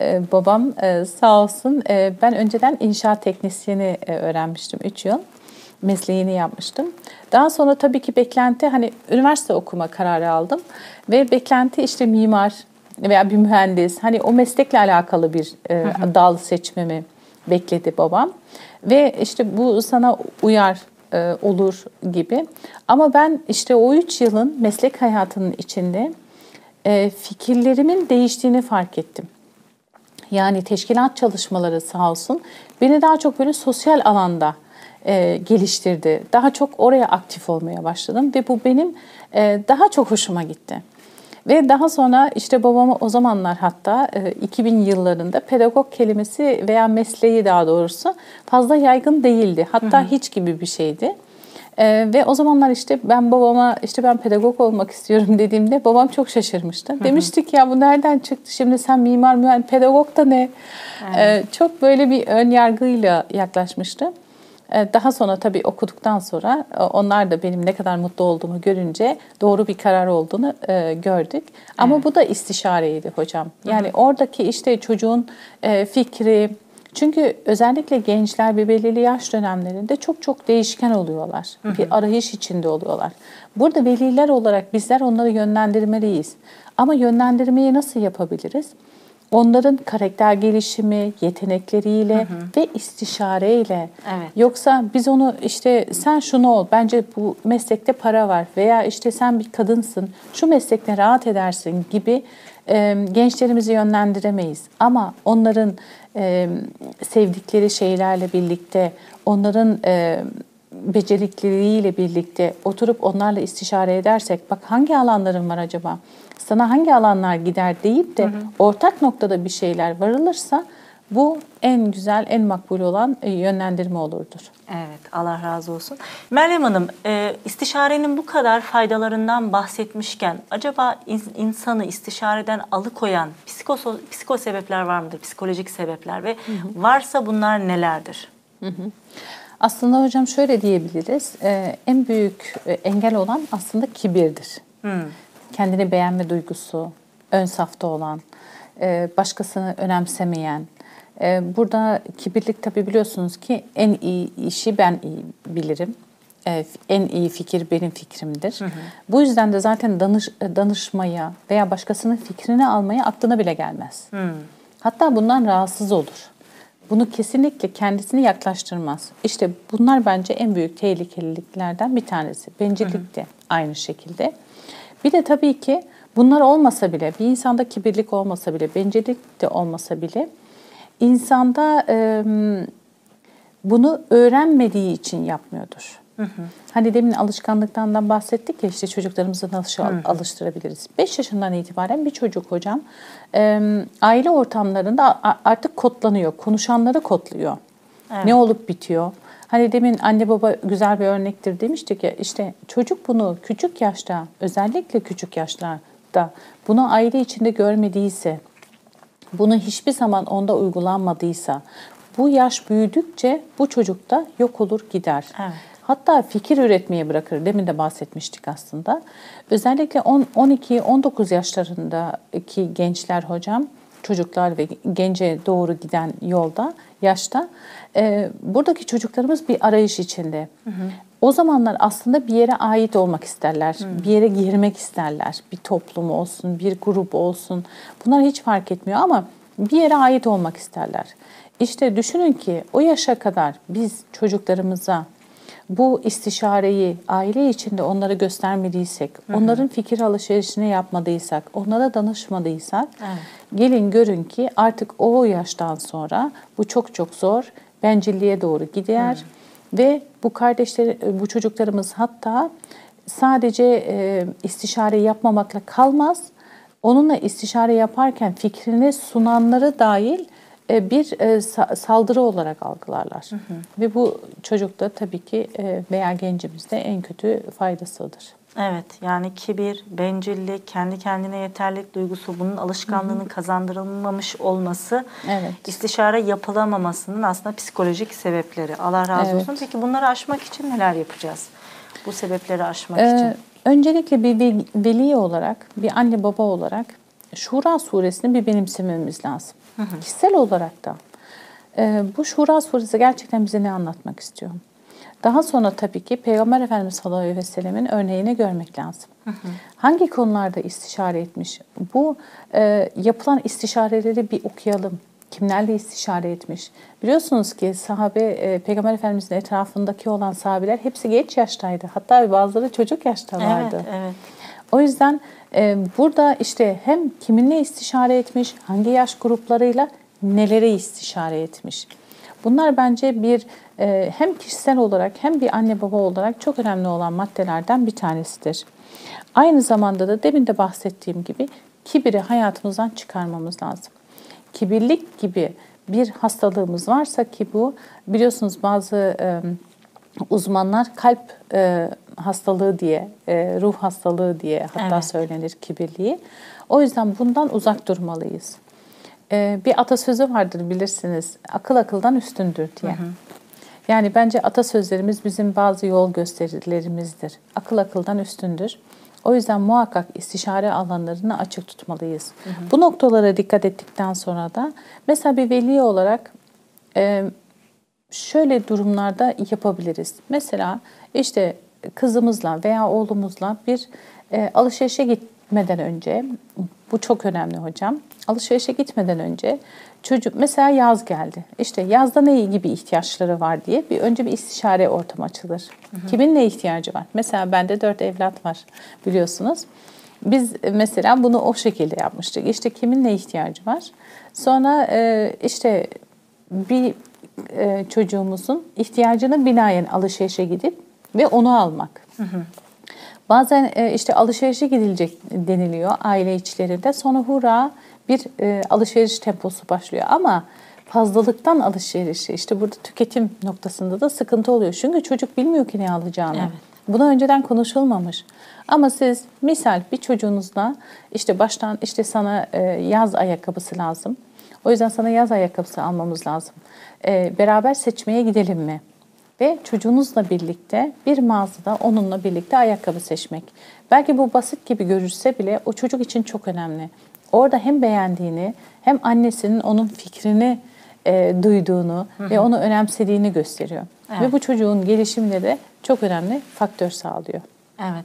e, babam e, sağ olsun e, ben önceden inşaat teknisyeni e, öğrenmiştim 3 yıl mesleğini yapmıştım. Daha sonra tabii ki beklenti hani üniversite okuma kararı aldım ve beklenti işte mimar veya bir mühendis hani o meslekle alakalı bir e, dal seçmemi bekledi babam ve işte bu sana uyar e, olur gibi. Ama ben işte o üç yılın meslek hayatının içinde e, fikirlerimin değiştiğini fark ettim. Yani teşkilat çalışmaları sağ olsun beni daha çok böyle sosyal alanda e, geliştirdi. Daha çok oraya aktif olmaya başladım ve bu benim e, daha çok hoşuma gitti. Ve daha sonra işte babama o zamanlar hatta 2000 yıllarında pedagog kelimesi veya mesleği daha doğrusu fazla yaygın değildi. Hatta hı hı. hiç gibi bir şeydi. Ee, ve o zamanlar işte ben babama işte ben pedagog olmak istiyorum dediğimde babam çok şaşırmıştı. Demiştik ya bu nereden çıktı şimdi sen mimar mühendis pedagog da ne? Evet. Ee, çok böyle bir ön yargıyla yaklaşmıştı. Ee, daha sonra tabii okuduktan sonra e, onlar da benim ne kadar mutlu olduğumu görünce doğru bir karar olduğunu e, gördük. Ama evet. bu da istişareydi hocam. Yani Hı-hı. oradaki işte çocuğun e, fikri, çünkü özellikle gençler bir belirli yaş dönemlerinde çok çok değişken oluyorlar. Hı hı. Bir arayış içinde oluyorlar. Burada veliler olarak bizler onları yönlendirmeliyiz. Ama yönlendirmeyi nasıl yapabiliriz? Onların karakter gelişimi, yetenekleriyle hı hı. ve istişareyle. Evet. Yoksa biz onu işte sen şunu ol, bence bu meslekte para var veya işte sen bir kadınsın, şu meslekte rahat edersin gibi e, gençlerimizi yönlendiremeyiz. Ama onların e, sevdikleri şeylerle birlikte, onların e, becerikleriyle birlikte oturup onlarla istişare edersek, bak hangi alanların var acaba? Sana hangi alanlar gider deyip de hı hı. ortak noktada bir şeyler varılırsa bu en güzel, en makbul olan e, yönlendirme olurdur. Evet, Allah razı olsun. Meryem Hanım, e, istişarenin bu kadar faydalarından bahsetmişken acaba insanı istişareden alıkoyan psiko, psiko sebepler var mıdır? Psikolojik sebepler ve hı hı. varsa bunlar nelerdir? Hı hı. Aslında hocam şöyle diyebiliriz. E, en büyük engel olan aslında kibirdir. Hı. Kendini beğenme duygusu, ön safta olan, başkasını önemsemeyen, burada kibirlik tabii biliyorsunuz ki en iyi işi ben iyi bilirim. En iyi fikir benim fikrimdir. Hı hı. Bu yüzden de zaten danış, danışmaya veya başkasının fikrini almaya aklına bile gelmez. Hı. Hatta bundan rahatsız olur. Bunu kesinlikle kendisini yaklaştırmaz. İşte bunlar bence en büyük tehlikeliliklerden bir tanesi. Bencillik de aynı şekilde. Bir de tabii ki bunlar olmasa bile, bir insanda kibirlik olmasa bile, bencillik de olmasa bile insanda e, bunu öğrenmediği için yapmıyordur. Hı hı. Hani demin alışkanlıktan da bahsettik ya işte çocuklarımızı nasıl hı hı. alıştırabiliriz. 5 yaşından itibaren bir çocuk hocam e, aile ortamlarında artık kodlanıyor. Konuşanları kodluyor. Evet. Ne olup bitiyor. Hani demin anne baba güzel bir örnektir demiştik ya işte çocuk bunu küçük yaşta özellikle küçük yaşlarda bunu aile içinde görmediyse bunu hiçbir zaman onda uygulanmadıysa bu yaş büyüdükçe bu çocuk da yok olur gider. Evet. Hatta fikir üretmeye bırakır. Demin de bahsetmiştik aslında. Özellikle 12-19 yaşlarındaki gençler hocam, çocuklar ve gence doğru giden yolda, yaşta e, buradaki çocuklarımız bir arayış içinde. Hı hı. O zamanlar aslında bir yere ait olmak isterler, hmm. bir yere girmek isterler. Bir toplum olsun, bir grup olsun. Bunlar hiç fark etmiyor ama bir yere ait olmak isterler. İşte düşünün ki o yaşa kadar biz çocuklarımıza bu istişareyi aile içinde onlara göstermediysek, hı hı. onların fikir alışverişini yapmadıysak, onlara danışmadıysak, evet. gelin görün ki artık o yaştan sonra bu çok çok zor, bencilliğe doğru gider. Hı. Ve bu kardeşler, bu çocuklarımız hatta sadece e, istişare yapmamakla kalmaz. Onunla istişare yaparken fikrini sunanları dahil bir e, saldırı olarak algılarlar. Hı hı. Ve bu çocukta tabii ki e, veya gencimizde en kötü faydasıdır. Evet yani kibir, bencillik, kendi kendine yeterlilik duygusu bunun alışkanlığının Hı-hı. kazandırılmamış olması evet. istişare yapılamamasının aslında psikolojik sebepleri. Allah razı evet. olsun. Peki bunları aşmak için neler yapacağız? Bu sebepleri aşmak ee, için. Öncelikle bir veli olarak, bir anne baba olarak Şura suresini bir benimsememiz lazım. Hı hı. Kişisel olarak da. Ee, bu Şura suresi gerçekten bize ne anlatmak istiyor? Daha sonra tabii ki Peygamber Efendimiz sallallahu aleyhi ve sellemin örneğini görmek lazım. Hı hı. Hangi konularda istişare etmiş? Bu e, yapılan istişareleri bir okuyalım. Kimlerle istişare etmiş? Biliyorsunuz ki sahabe, e, Peygamber Efendimizin etrafındaki olan sahabeler hepsi genç yaştaydı. Hatta bazıları çocuk yaşta vardı. Evet, evet. O yüzden e, burada işte hem kiminle istişare etmiş, hangi yaş gruplarıyla nelere istişare etmiş. Bunlar bence bir e, hem kişisel olarak hem bir anne baba olarak çok önemli olan maddelerden bir tanesidir. Aynı zamanda da demin de bahsettiğim gibi kibiri hayatımızdan çıkarmamız lazım. Kibirlik gibi bir hastalığımız varsa ki bu biliyorsunuz bazı e, uzmanlar kalp e, hastalığı diye, e, ruh hastalığı diye hatta evet. söylenir kibirliği. O yüzden bundan uzak durmalıyız. E, bir atasözü vardır bilirsiniz. Akıl akıldan üstündür diye. Hı hı. Yani bence atasözlerimiz bizim bazı yol gösterilerimizdir. Akıl akıldan üstündür. O yüzden muhakkak istişare alanlarını açık tutmalıyız. Hı hı. Bu noktalara dikkat ettikten sonra da mesela bir veli olarak e, şöyle durumlarda yapabiliriz. Mesela işte kızımızla veya oğlumuzla bir e, alışverişe gitmeden önce bu çok önemli hocam. Alışverişe gitmeden önce çocuk mesela yaz geldi. İşte yazda ne gibi ihtiyaçları var diye bir önce bir istişare ortamı açılır. Hı hı. Kimin ne ihtiyacı var? Mesela bende dört evlat var biliyorsunuz. Biz mesela bunu o şekilde yapmıştık. İşte kimin ne ihtiyacı var? Sonra e, işte bir e, çocuğumuzun ihtiyacını binaen alışverişe gidip ve onu almak. Hı hı. Bazen e, işte alışverişe gidilecek deniliyor aile içlerinde. Sonra hura bir e, alışveriş temposu başlıyor. Ama fazlalıktan alışverişi işte burada tüketim noktasında da sıkıntı oluyor. Çünkü çocuk bilmiyor ki ne alacağını. Evet. Buna önceden konuşulmamış. Ama siz misal bir çocuğunuzla işte baştan işte sana e, yaz ayakkabısı lazım. O yüzden sana yaz ayakkabısı almamız lazım. E, beraber seçmeye gidelim mi? Ve çocuğunuzla birlikte bir mağazada onunla birlikte ayakkabı seçmek. Belki bu basit gibi görürse bile o çocuk için çok önemli. Orada hem beğendiğini hem annesinin onun fikrini e, duyduğunu ve onu önemsediğini gösteriyor. Evet. Ve bu çocuğun gelişiminde de çok önemli faktör sağlıyor. Evet.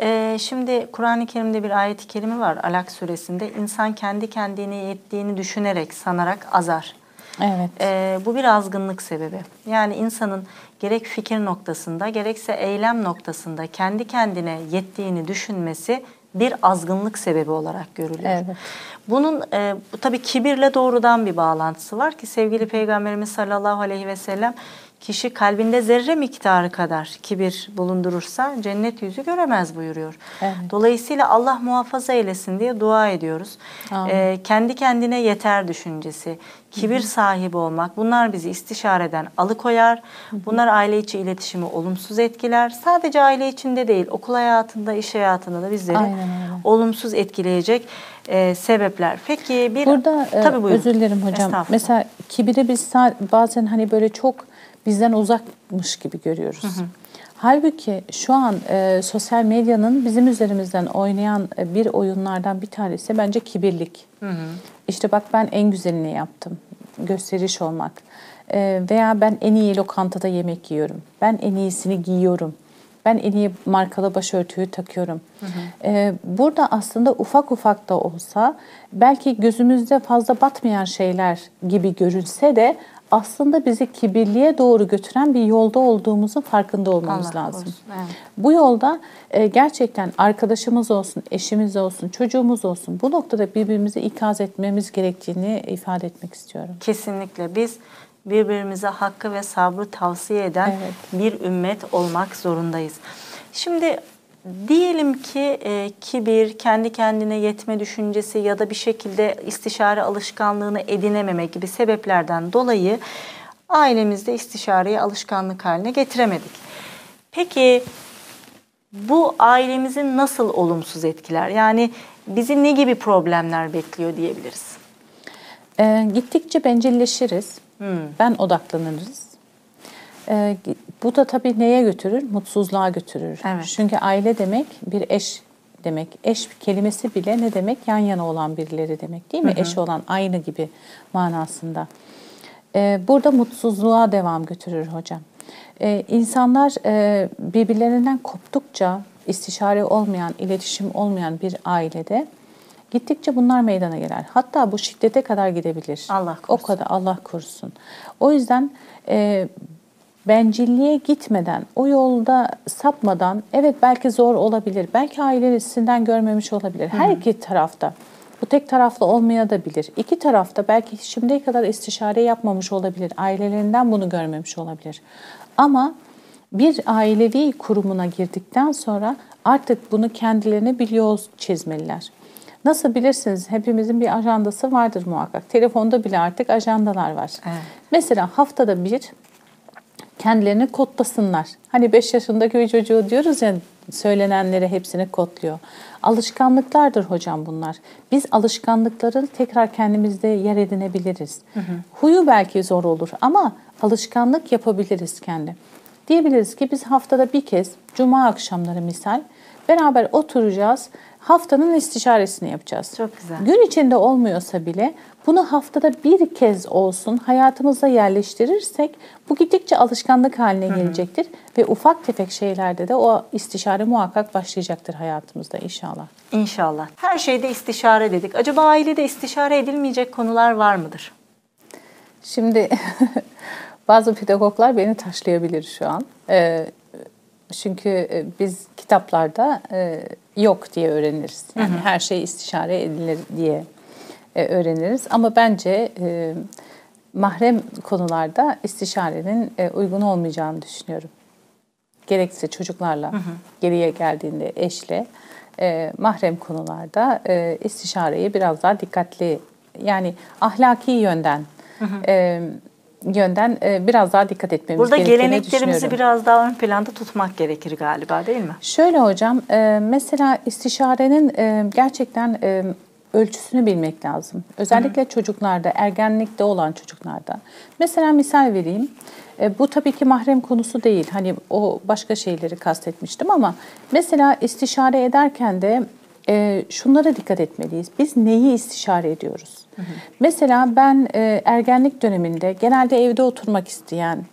Ee, şimdi Kur'an-ı Kerim'de bir ayet-i kerime var Alak suresinde. İnsan kendi kendine yettiğini düşünerek, sanarak azar. Evet. Ee, bu bir azgınlık sebebi. Yani insanın gerek fikir noktasında gerekse eylem noktasında kendi kendine yettiğini düşünmesi bir azgınlık sebebi olarak görülüyor. Evet. Bunun e, bu tabii kibirle doğrudan bir bağlantısı var ki sevgili Peygamberimiz sallallahu aleyhi ve sellem kişi kalbinde zerre miktarı kadar kibir bulundurursa cennet yüzü göremez buyuruyor. Evet. Dolayısıyla Allah muhafaza eylesin diye dua ediyoruz. Ee, kendi kendine yeter düşüncesi, kibir Hı-hı. sahibi olmak bunlar bizi istişareden alıkoyar. Hı-hı. Bunlar aile içi iletişimi olumsuz etkiler. Sadece aile içinde değil okul hayatında, iş hayatında da bizleri olumsuz etkileyecek e, sebepler. Peki bir Burada e, tabii buyurun. özür dilerim hocam. Mesela kibiri biz bazen hani böyle çok bizden uzakmış gibi görüyoruz. Hı hı. Halbuki şu an e, sosyal medyanın bizim üzerimizden oynayan e, bir oyunlardan bir tanesi bence kibirlik. Hı hı. İşte bak ben en güzelini yaptım. Gösteriş olmak. E, veya ben en iyi lokantada yemek yiyorum. Ben en iyisini giyiyorum. Ben en iyi markalı başörtüyü takıyorum. Hı hı. Ee, burada aslında ufak ufak da olsa belki gözümüzde fazla batmayan şeyler gibi görünse de aslında bizi kibirliğe doğru götüren bir yolda olduğumuzun farkında olmamız Allah lazım. evet. Bu yolda e, gerçekten arkadaşımız olsun, eşimiz olsun, çocuğumuz olsun bu noktada birbirimizi ikaz etmemiz gerektiğini ifade etmek istiyorum. Kesinlikle biz birbirimize hakkı ve sabrı tavsiye eden evet. bir ümmet olmak zorundayız. Şimdi Diyelim ki e, kibir, kendi kendine yetme düşüncesi ya da bir şekilde istişare alışkanlığını edinememe gibi sebeplerden dolayı ailemizde istişareyi alışkanlık haline getiremedik. Peki bu ailemizi nasıl olumsuz etkiler? Yani bizi ne gibi problemler bekliyor diyebiliriz? E, gittikçe bencilleşiriz. Hmm. Ben odaklanırız. E, bu da tabii neye götürür? Mutsuzluğa götürür. Evet. Çünkü aile demek bir eş demek. Eş kelimesi bile ne demek? Yan yana olan birileri demek değil mi? Hı hı. Eş olan aynı gibi manasında. Ee, burada mutsuzluğa devam götürür hocam. Ee, insanlar e, birbirlerinden koptukça istişare olmayan, iletişim olmayan bir ailede gittikçe bunlar meydana gelir. Hatta bu şiddete kadar gidebilir. Allah korusun. O kadar Allah korusun. O yüzden e, bencilliğe gitmeden, o yolda sapmadan, evet belki zor olabilir, belki ailesinden görmemiş olabilir. Her iki tarafta. Bu tek taraflı olmayabilir. İki tarafta belki şimdiye kadar istişare yapmamış olabilir. Ailelerinden bunu görmemiş olabilir. Ama bir ailevi kurumuna girdikten sonra artık bunu kendilerine bir yol çizmeliler. Nasıl bilirsiniz hepimizin bir ajandası vardır muhakkak. Telefonda bile artık ajandalar var. Evet. Mesela haftada bir kendilerini kodlasınlar. Hani 5 yaşındaki bir çocuğu diyoruz ya söylenenleri hepsini kodluyor. Alışkanlıklardır hocam bunlar. Biz alışkanlıkları tekrar kendimizde yer edinebiliriz. Hı hı. Huyu belki zor olur ama alışkanlık yapabiliriz kendi. Diyebiliriz ki biz haftada bir kez cuma akşamları misal beraber oturacağız. Haftanın istişaresini yapacağız. Çok güzel. Gün içinde olmuyorsa bile bunu haftada bir kez olsun hayatımıza yerleştirirsek bu gittikçe alışkanlık haline gelecektir. Hı hı. Ve ufak tefek şeylerde de o istişare muhakkak başlayacaktır hayatımızda inşallah. İnşallah. Her şeyde istişare dedik. Acaba ailede istişare edilmeyecek konular var mıdır? Şimdi bazı pedagoglar beni taşlayabilir şu an. Ee, çünkü biz kitaplarda yok diye öğreniriz. Yani hı hı. her şey istişare edilir diye e, öğreniriz. Ama bence e, mahrem konularda istişarenin e, uygun olmayacağını düşünüyorum. Gerekse çocuklarla, hı hı. geriye geldiğinde eşle, e, mahrem konularda e, istişareyi biraz daha dikkatli, yani ahlaki yönden hı hı. E, yönden e, biraz daha dikkat etmemiz Burada gerektiğini geleneklerimizi biraz daha ön planda tutmak gerekir galiba değil mi? Şöyle hocam, e, mesela istişarenin e, gerçekten e, ölçüsünü bilmek lazım. Özellikle hı hı. çocuklarda, ergenlikte olan çocuklarda. Mesela misal vereyim. E, bu tabii ki mahrem konusu değil. Hani o başka şeyleri kastetmiştim ama mesela istişare ederken de e, şunlara dikkat etmeliyiz. Biz neyi istişare ediyoruz? Hı hı. Mesela ben e, ergenlik döneminde genelde evde oturmak isteyen,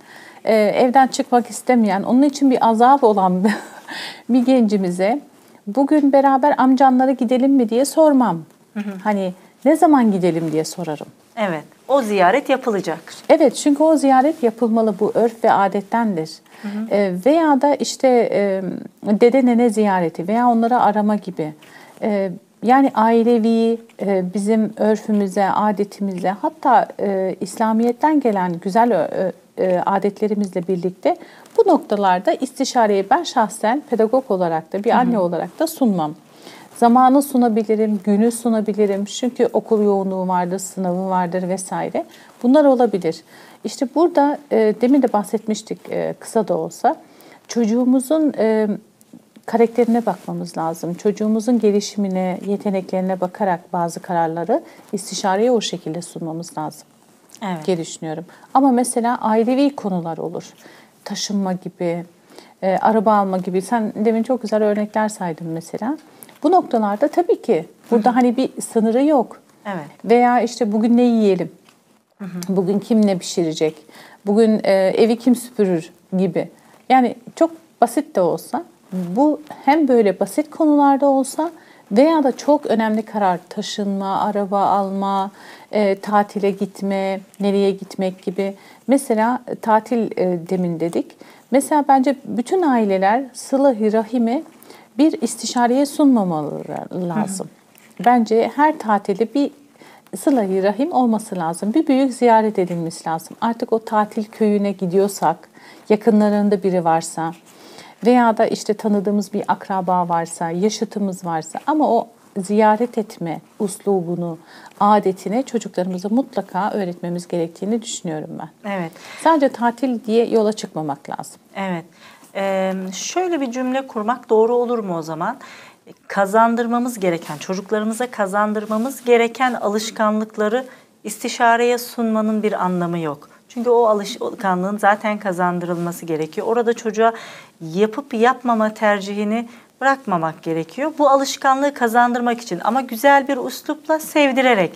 e, evden çıkmak istemeyen, onun için bir azap olan bir gencimize bugün beraber amcanlara gidelim mi diye sormam. Hı hı. Hani ne zaman gidelim diye sorarım. Evet. O ziyaret yapılacak. Evet çünkü o ziyaret yapılmalı. Bu örf ve adettendir. Hı hı. E, veya da işte e, dede nene ziyareti veya onları arama gibi. E, yani ailevi e, bizim örfümüze, adetimize hatta e, İslamiyet'ten gelen güzel e, e, adetlerimizle birlikte bu noktalarda istişareyi ben şahsen pedagog olarak da bir anne hı hı. olarak da sunmam. Zamanı sunabilirim, günü sunabilirim. Çünkü okul yoğunluğu vardır, sınavı vardır vesaire. Bunlar olabilir. İşte burada e, demin de bahsetmiştik e, kısa da olsa. Çocuğumuzun e, karakterine bakmamız lazım. Çocuğumuzun gelişimine, yeteneklerine bakarak bazı kararları istişareye o şekilde sunmamız lazım. Evet. Diye düşünüyorum. Ama mesela ailevi konular olur. Taşınma gibi, e, araba alma gibi. Sen demin çok güzel örnekler saydın mesela. Bu noktalarda tabii ki burada Hı-hı. hani bir sınırı yok. Evet. Veya işte bugün ne yiyelim? Hı-hı. Bugün kim ne pişirecek? Bugün e, evi kim süpürür gibi. Yani çok basit de olsa bu hem böyle basit konularda olsa veya da çok önemli karar taşınma, araba alma, e, tatile gitme, nereye gitmek gibi. Mesela tatil e, demin dedik. Mesela bence bütün aileler sıla-i rahimi bir istişareye sunmamaları lazım. Hı hı. Bence her tatilde bir sıla rahim olması lazım. Bir büyük ziyaret edilmesi lazım. Artık o tatil köyüne gidiyorsak, yakınlarında biri varsa veya da işte tanıdığımız bir akraba varsa, yaşıtımız varsa ama o ziyaret etme uslubunu, adetine çocuklarımıza mutlaka öğretmemiz gerektiğini düşünüyorum ben. Evet. Sadece tatil diye yola çıkmamak lazım. Evet. Ee, şöyle bir cümle kurmak doğru olur mu o zaman? Kazandırmamız gereken, çocuklarımıza kazandırmamız gereken alışkanlıkları istişareye sunmanın bir anlamı yok. Çünkü o alışkanlığın zaten kazandırılması gerekiyor. Orada çocuğa yapıp yapmama tercihini bırakmamak gerekiyor. Bu alışkanlığı kazandırmak için ama güzel bir üslupla sevdirerek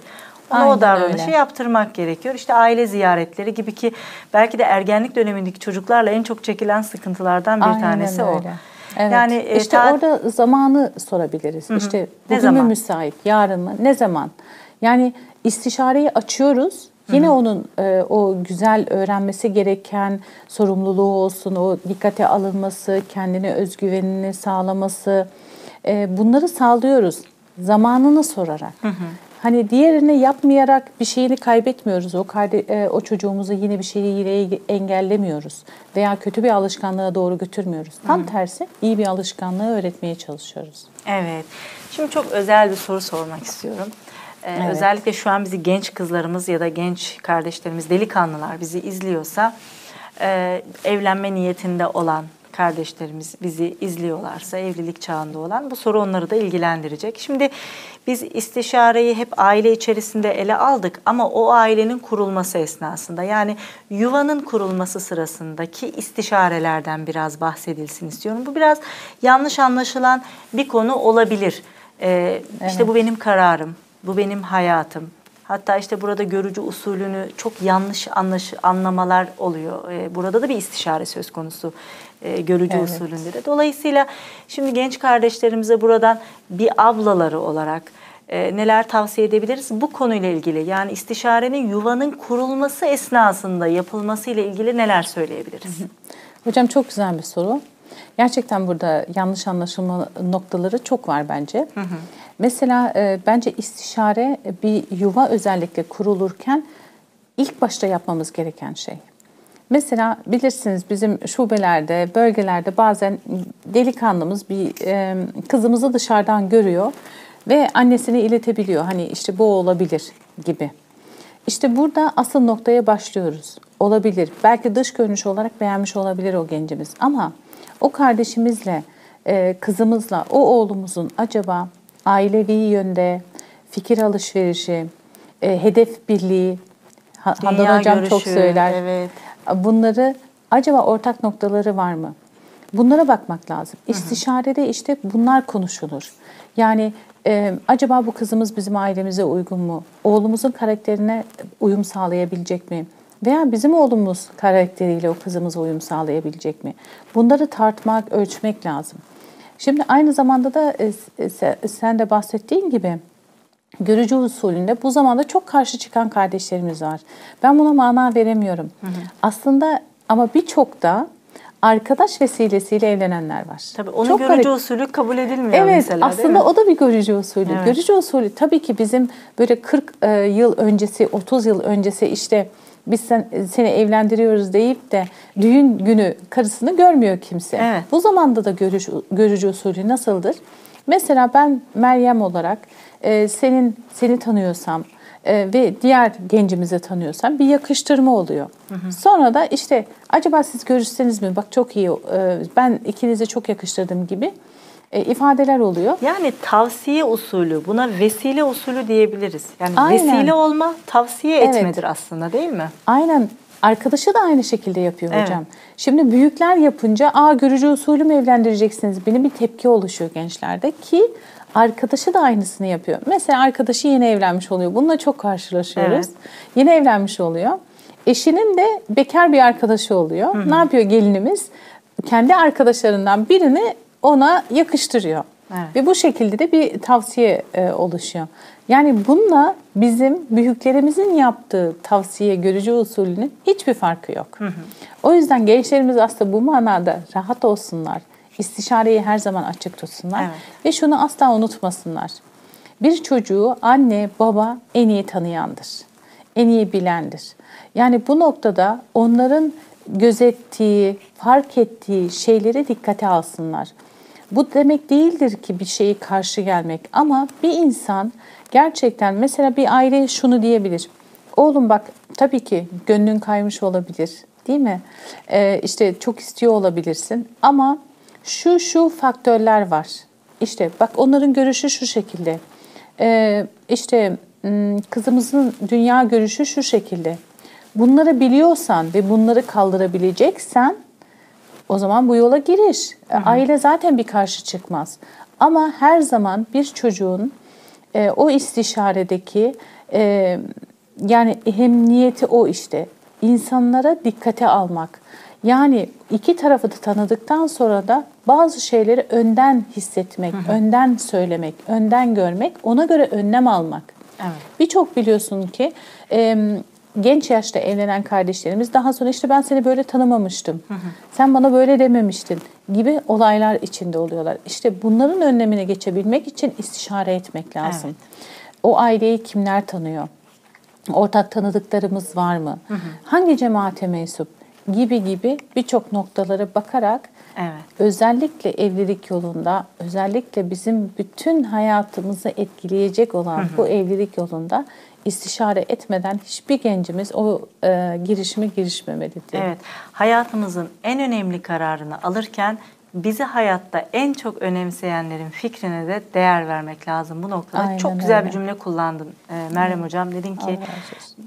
ona Aynen o davranışı öyle. yaptırmak gerekiyor. İşte aile ziyaretleri gibi ki belki de ergenlik dönemindeki çocuklarla en çok çekilen sıkıntılardan bir Aynen tanesi öyle. o. Evet. Yani e, işte ta- orada zamanı sorabiliriz. Hı-hı. İşte bugün ne zaman? mü müsait, yarın mı, ne zaman? Yani istişareyi açıyoruz. Yine Hı-hı. onun e, o güzel öğrenmesi gereken sorumluluğu olsun, o dikkate alınması, kendine özgüvenini sağlaması, e, bunları sağlıyoruz. zamanını sorarak. Hani diğerini yapmayarak bir şeyini kaybetmiyoruz. O karde, e, o çocuğumuzu yine bir şeyi engellemiyoruz veya kötü bir alışkanlığa doğru götürmüyoruz. Tam tersi iyi bir alışkanlığı öğretmeye çalışıyoruz. Evet. Şimdi çok özel bir soru sormak istiyorum. Ee, evet. Özellikle şu an bizi genç kızlarımız ya da genç kardeşlerimiz, delikanlılar bizi izliyorsa e, evlenme niyetinde olan kardeşlerimiz bizi izliyorlarsa evlilik çağında olan bu soru onları da ilgilendirecek. Şimdi biz istişareyi hep aile içerisinde ele aldık ama o ailenin kurulması esnasında yani yuvanın kurulması sırasındaki istişarelerden biraz bahsedilsin istiyorum. Bu biraz yanlış anlaşılan bir konu olabilir. Ee, evet. İşte bu benim kararım, bu benim hayatım. Hatta işte burada görücü usulünü çok yanlış anlaş anlamalar oluyor. Ee, burada da bir istişare söz konusu e, görücü evet. usulünde de. Dolayısıyla şimdi genç kardeşlerimize buradan bir ablaları olarak e, neler tavsiye edebiliriz bu konuyla ilgili? Yani istişarenin yuvanın kurulması esnasında yapılması ile ilgili neler söyleyebiliriz? Hocam çok güzel bir soru. Gerçekten burada yanlış anlaşılma noktaları çok var bence. Hı hı. Mesela e, bence istişare bir yuva özellikle kurulurken ilk başta yapmamız gereken şey. Mesela bilirsiniz bizim şubelerde, bölgelerde bazen delikanlımız bir e, kızımızı dışarıdan görüyor ve annesine iletebiliyor. Hani işte bu olabilir gibi. İşte burada asıl noktaya başlıyoruz. Olabilir. Belki dış görünüş olarak beğenmiş olabilir o gencimiz ama o kardeşimizle, e, kızımızla, o oğlumuzun acaba ailevi yönde fikir alışverişi, e, hedef birliği, Handan Hocam görüşü, çok söyler. Evet. Bunları acaba ortak noktaları var mı? Bunlara bakmak lazım. İstişarede işte bunlar konuşulur. Yani e, acaba bu kızımız bizim ailemize uygun mu? Oğlumuzun karakterine uyum sağlayabilecek mi? Veya bizim oğlumuz karakteriyle o kızımıza uyum sağlayabilecek mi? Bunları tartmak, ölçmek lazım. Şimdi aynı zamanda da e, e sen de bahsettiğin gibi görücü usulünde bu zamanda çok karşı çıkan kardeşlerimiz var. Ben buna mana veremiyorum. Hı hı. Aslında ama birçok da arkadaş vesilesiyle evlenenler var. Tabii onun Çok görücü garip. usulü kabul edilmiyor evet, mesela aslında o da bir görücü usulü. Evet. Görücü usulü tabii ki bizim böyle 40 e, yıl öncesi, 30 yıl öncesi işte biz sen, seni evlendiriyoruz deyip de düğün günü karısını görmüyor kimse. Evet. Bu zamanda da görücü, görücü usulü nasıldır? Mesela ben Meryem olarak e, senin seni tanıyorsam e, ve diğer gencimizi tanıyorsam bir yakıştırma oluyor. Hı hı. Sonra da işte acaba siz görüşseniz mi? Bak çok iyi. E, ben ikinizi çok yakıştırdım gibi e, ifadeler oluyor. Yani tavsiye usulü, buna vesile usulü diyebiliriz. Yani Aynen. vesile olma, tavsiye evet. etmedir aslında değil mi? Aynen. Arkadaşı da aynı şekilde yapıyor evet. hocam. Şimdi büyükler yapınca aa görücü usulü mü evlendireceksiniz? Benim bir tepki oluşuyor gençlerde ki arkadaşı da aynısını yapıyor. Mesela arkadaşı yeni evlenmiş oluyor. Bununla çok karşılaşıyoruz. Evet. Yeni evlenmiş oluyor. Eşinin de bekar bir arkadaşı oluyor. Hı hı. Ne yapıyor gelinimiz? Kendi arkadaşlarından birini ona yakıştırıyor. Evet. Ve bu şekilde de bir tavsiye e, oluşuyor. Yani bununla bizim büyüklerimizin yaptığı tavsiye görücü usulünün hiçbir farkı yok. Hı hı. O yüzden gençlerimiz aslında bu manada rahat olsunlar. İstişareyi her zaman açık tutsunlar. Evet. Ve şunu asla unutmasınlar. Bir çocuğu anne, baba en iyi tanıyandır. En iyi bilendir. Yani bu noktada onların gözettiği, fark ettiği şeyleri dikkate alsınlar. Bu demek değildir ki bir şeyi karşı gelmek ama bir insan gerçekten mesela bir aile şunu diyebilir. Oğlum bak tabii ki gönlün kaymış olabilir değil mi? Ee, işte çok istiyor olabilirsin ama şu şu faktörler var. İşte bak onların görüşü şu şekilde. Ee, işte kızımızın dünya görüşü şu şekilde. Bunları biliyorsan ve bunları kaldırabileceksen o zaman bu yola giriş. Hı hı. Aile zaten bir karşı çıkmaz. Ama her zaman bir çocuğun e, o istişaredeki e, yani hem niyeti o işte insanlara dikkate almak. Yani iki tarafı da tanıdıktan sonra da bazı şeyleri önden hissetmek, hı hı. önden söylemek, önden görmek, ona göre önlem almak. Evet. Birçok biliyorsun ki e, genç yaşta evlenen kardeşlerimiz daha sonra işte ben seni böyle tanımamıştım. Hı hı. Sen bana böyle dememiştin. gibi olaylar içinde oluyorlar. İşte bunların önlemine geçebilmek için istişare etmek lazım. O aileyi kimler tanıyor? Ortak tanıdıklarımız var mı? Hangi cemaate mensup? Gibi gibi birçok noktalara bakarak Evet. özellikle evlilik yolunda, özellikle bizim bütün hayatımızı etkileyecek olan bu evlilik yolunda istişare etmeden hiçbir gencimiz o e, girişime girişmemelidir. Evet, hayatımızın en önemli kararını alırken bizi hayatta en çok önemseyenlerin fikrine de değer vermek lazım bu noktada. Aynen çok güzel öyle. bir cümle kullandın e, Meryem Hocam. Dedin ki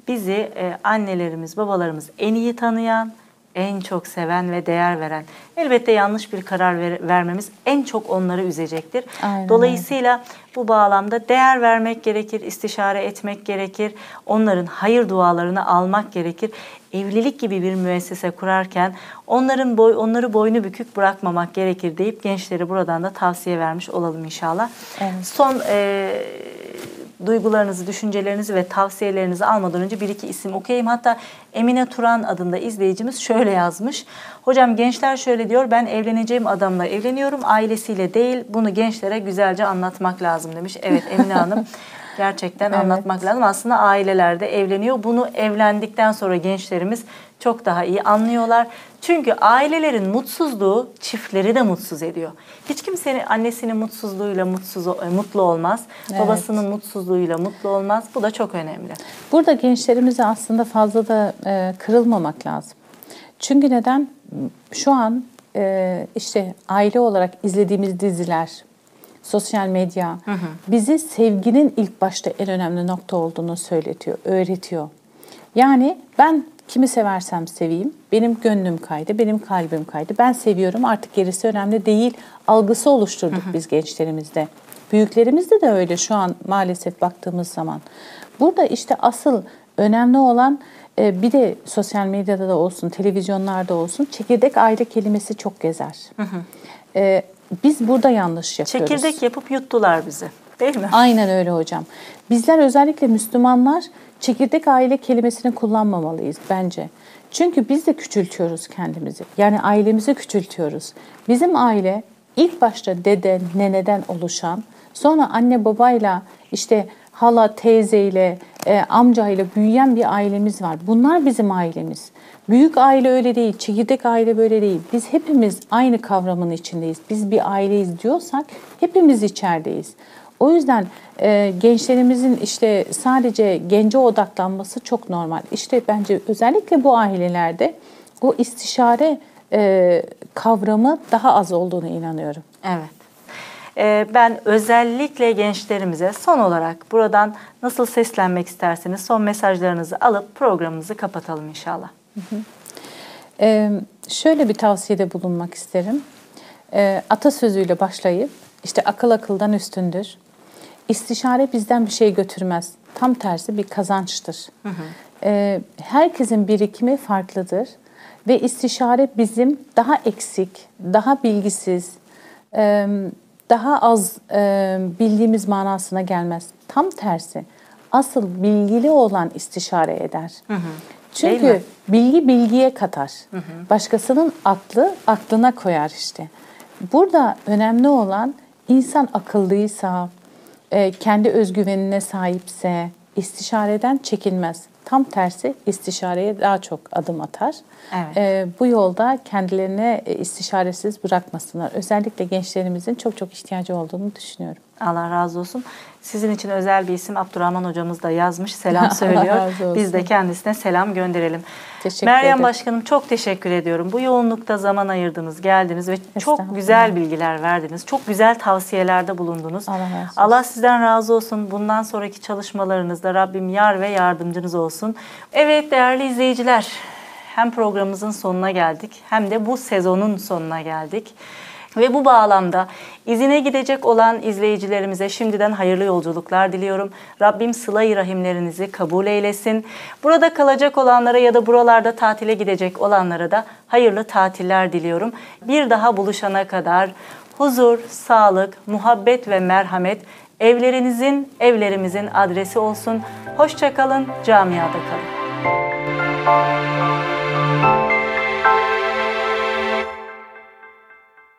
bizi e, annelerimiz, babalarımız en iyi tanıyan, en çok seven ve değer veren. Elbette yanlış bir karar ver- vermemiz en çok onları üzecektir. Aynen Dolayısıyla bu bağlamda değer vermek gerekir, istişare etmek gerekir. Onların hayır dualarını almak gerekir. Evlilik gibi bir müessese kurarken onların boy onları boynu bükük bırakmamak gerekir deyip gençlere buradan da tavsiye vermiş olalım inşallah. Evet. Son e, duygularınızı, düşüncelerinizi ve tavsiyelerinizi almadan önce bir iki isim okuyayım. Hatta Emine Turan adında izleyicimiz şöyle yazmış. Hocam gençler şöyle diyor ben evleneceğim adamla evleniyorum ailesiyle değil bunu gençlere güzelce anlatmak lazım demiş. Evet Emine Hanım gerçekten Evet. anlatmak lazım. Aslında ailelerde evleniyor. Bunu evlendikten sonra gençlerimiz çok daha iyi anlıyorlar. Çünkü ailelerin mutsuzluğu çiftleri de mutsuz ediyor. Hiç kimsenin annesinin mutsuzluğuyla mutsuz e, mutlu olmaz. Evet. Babasının mutsuzluğuyla mutlu olmaz. Bu da çok önemli. Burada gençlerimize aslında fazla da e, kırılmamak lazım. Çünkü neden? Şu an e, işte aile olarak izlediğimiz diziler, sosyal medya bizi sevginin ilk başta en önemli nokta olduğunu söyletiyor, öğretiyor. Yani ben kimi seversem seveyim, benim gönlüm kaydı, benim kalbim kaydı, ben seviyorum artık gerisi önemli değil algısı oluşturduk biz gençlerimizde. Büyüklerimizde de öyle şu an maalesef baktığımız zaman. Burada işte asıl önemli olan e, bir de sosyal medyada da olsun, televizyonlarda olsun çekirdek aile kelimesi çok gezer. E, biz burada yanlış yapıyoruz. Çekirdek yapıp yuttular bizi. Değil mi? Aynen öyle hocam. Bizler özellikle Müslümanlar çekirdek aile kelimesini kullanmamalıyız bence. Çünkü biz de küçültüyoruz kendimizi. Yani ailemizi küçültüyoruz. Bizim aile ilk başta dede, neneden oluşan, sonra anne babayla işte hala, teyzeyle, e, amcayla büyüyen bir ailemiz var. Bunlar bizim ailemiz. Büyük aile öyle değil, çekirdek aile böyle değil. Biz hepimiz aynı kavramın içindeyiz. Biz bir aileyiz diyorsak hepimiz içerideyiz. O yüzden e, gençlerimizin işte sadece gence odaklanması çok normal. İşte bence özellikle bu ailelerde o istişare e, kavramı daha az olduğunu inanıyorum. Evet. Ee, ben özellikle gençlerimize son olarak buradan nasıl seslenmek isterseniz son mesajlarınızı alıp programımızı kapatalım inşallah. Ee, şöyle bir tavsiyede bulunmak isterim. Ee, atasözüyle başlayıp işte akıl akıldan üstündür. İstişare bizden bir şey götürmez. Tam tersi bir kazançtır. Ee, herkesin birikimi farklıdır ve istişare bizim daha eksik, daha bilgisiz, e, daha az e, bildiğimiz manasına gelmez. Tam tersi. Asıl bilgili olan istişare eder. Değil Çünkü mi? bilgi bilgiye katar. Başkasının aklı aklına koyar işte. Burada önemli olan insan akıllıysa, e, kendi özgüvenine sahipse istişareden çekinmez. Tam tersi istişareye daha çok adım atar. Evet. E, bu yolda kendilerine e, istişaresiz bırakmasınlar. Özellikle gençlerimizin çok çok ihtiyacı olduğunu düşünüyorum. Allah razı olsun. Sizin için özel bir isim Abdurrahman hocamız da yazmış. Selam söylüyor. Biz de kendisine selam gönderelim. Teşekkür Meryem ederim. Başkanım çok teşekkür ediyorum. Bu yoğunlukta zaman ayırdınız, geldiniz ve çok güzel bilgiler verdiniz. Çok güzel tavsiyelerde bulundunuz. Allah razı olsun. Allah sizden razı olsun. Bundan sonraki çalışmalarınızda Rabbim yar ve yardımcınız olsun. Evet değerli izleyiciler, hem programımızın sonuna geldik hem de bu sezonun sonuna geldik. Ve bu bağlamda izine gidecek olan izleyicilerimize şimdiden hayırlı yolculuklar diliyorum. Rabbim sıla-i rahimlerinizi kabul eylesin. Burada kalacak olanlara ya da buralarda tatile gidecek olanlara da hayırlı tatiller diliyorum. Bir daha buluşana kadar huzur, sağlık, muhabbet ve merhamet evlerinizin, evlerimizin adresi olsun. Hoşçakalın, camiada kalın.